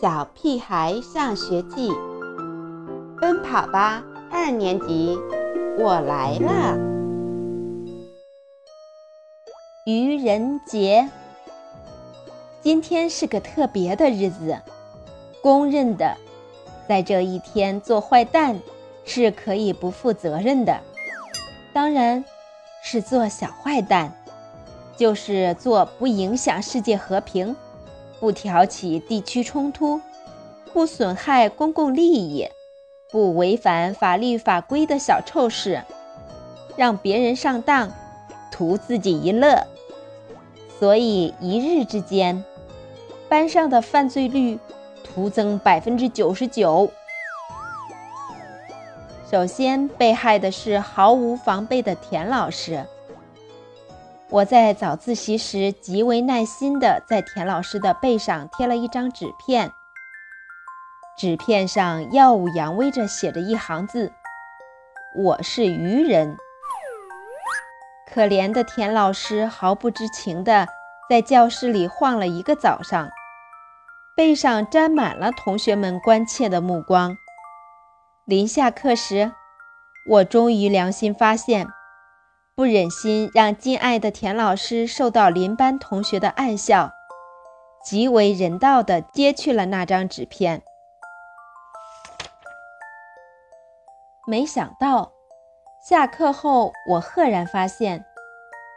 小屁孩上学记，奔跑吧二年级，我来了。愚人节，今天是个特别的日子，公认的，在这一天做坏蛋是可以不负责任的。当然，是做小坏蛋，就是做不影响世界和平。不挑起地区冲突，不损害公共利益，不违反法律法规的小臭事，让别人上当，图自己一乐。所以一日之间，班上的犯罪率徒增百分之九十九。首先被害的是毫无防备的田老师。我在早自习时极为耐心地在田老师的背上贴了一张纸片，纸片上耀武扬威着写着一行字：“我是愚人。”可怜的田老师毫不知情地在教室里晃了一个早上，背上沾满了同学们关切的目光。临下课时，我终于良心发现。不忍心让敬爱的田老师受到邻班同学的暗笑，极为人道地揭去了那张纸片。没想到，下课后我赫然发现，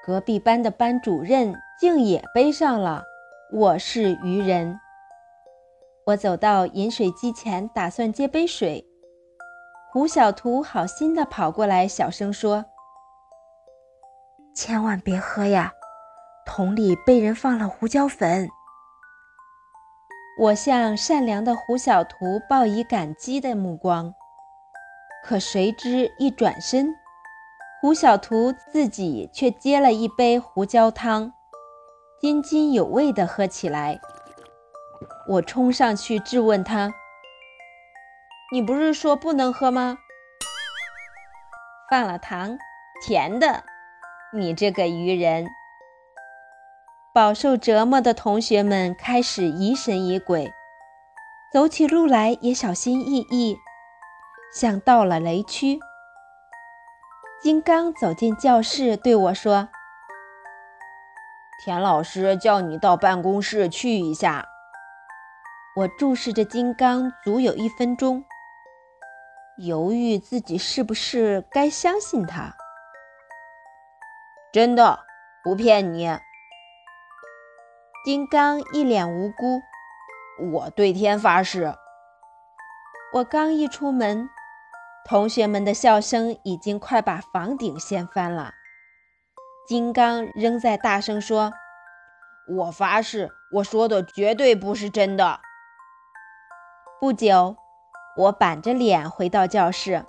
隔壁班的班主任竟也背上了“我是愚人”。我走到饮水机前，打算接杯水，胡小图好心地跑过来，小声说。千万别喝呀，桶里被人放了胡椒粉。我向善良的胡小图报以感激的目光，可谁知一转身，胡小图自己却接了一杯胡椒汤，津津有味地喝起来。我冲上去质问他：“你不是说不能喝吗？放了糖，甜的。”你这个愚人！饱受折磨的同学们开始疑神疑鬼，走起路来也小心翼翼，像到了雷区。金刚走进教室，对我说：“田老师叫你到办公室去一下。”我注视着金刚足有一分钟，犹豫自己是不是该相信他。真的，不骗你。金刚一脸无辜，我对天发誓。我刚一出门，同学们的笑声已经快把房顶掀翻了。金刚仍在大声说：“我发誓，我说的绝对不是真的。”不久，我板着脸回到教室。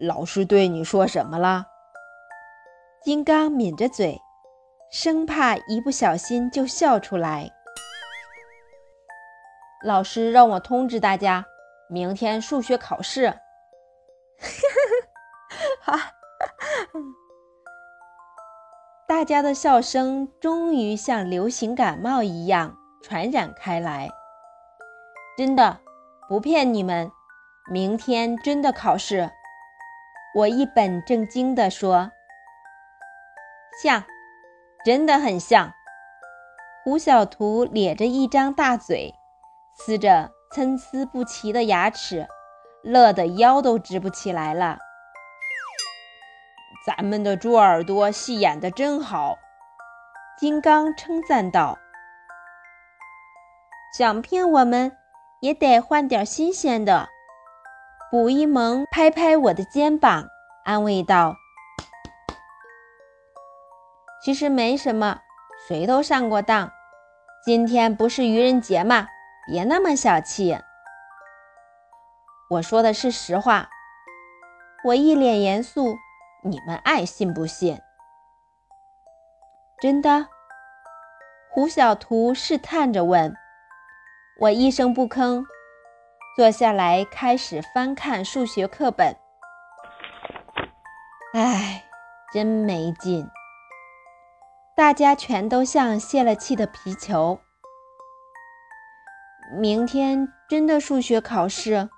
老师对你说什么了？金刚抿着嘴，生怕一不小心就笑出来。老师让我通知大家，明天数学考试。哈哈，大家的笑声终于像流行感冒一样传染开来。真的，不骗你们，明天真的考试。我一本正经地说：“像，真的很像。”胡小图咧着一张大嘴，呲着参差不齐的牙齿，乐得腰都直不起来了。咱们的猪耳朵戏演得真好，金刚称赞道：“想骗我们，也得换点新鲜的。”卜一萌拍拍我的肩膀，安慰道：“其实没什么，谁都上过当。今天不是愚人节吗？别那么小气。”我说的是实话。我一脸严肃，你们爱信不信？真的？胡小图试探着问。我一声不吭。坐下来，开始翻看数学课本。唉，真没劲！大家全都像泄了气的皮球。明天真的数学考试。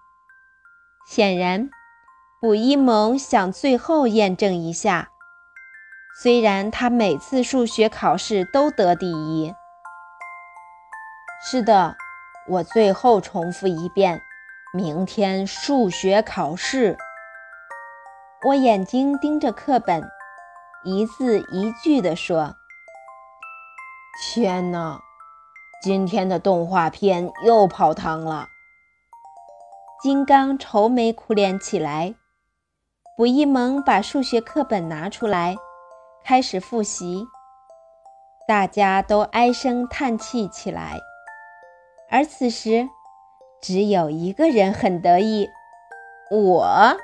显然，卜一萌想最后验证一下。虽然他每次数学考试都得第一。是的，我最后重复一遍：明天数学考试。我眼睛盯着课本，一字一句地说：“天哪，今天的动画片又泡汤了。”金刚愁眉苦脸起来。卜一萌把数学课本拿出来。开始复习，大家都唉声叹气起来。而此时，只有一个人很得意，我。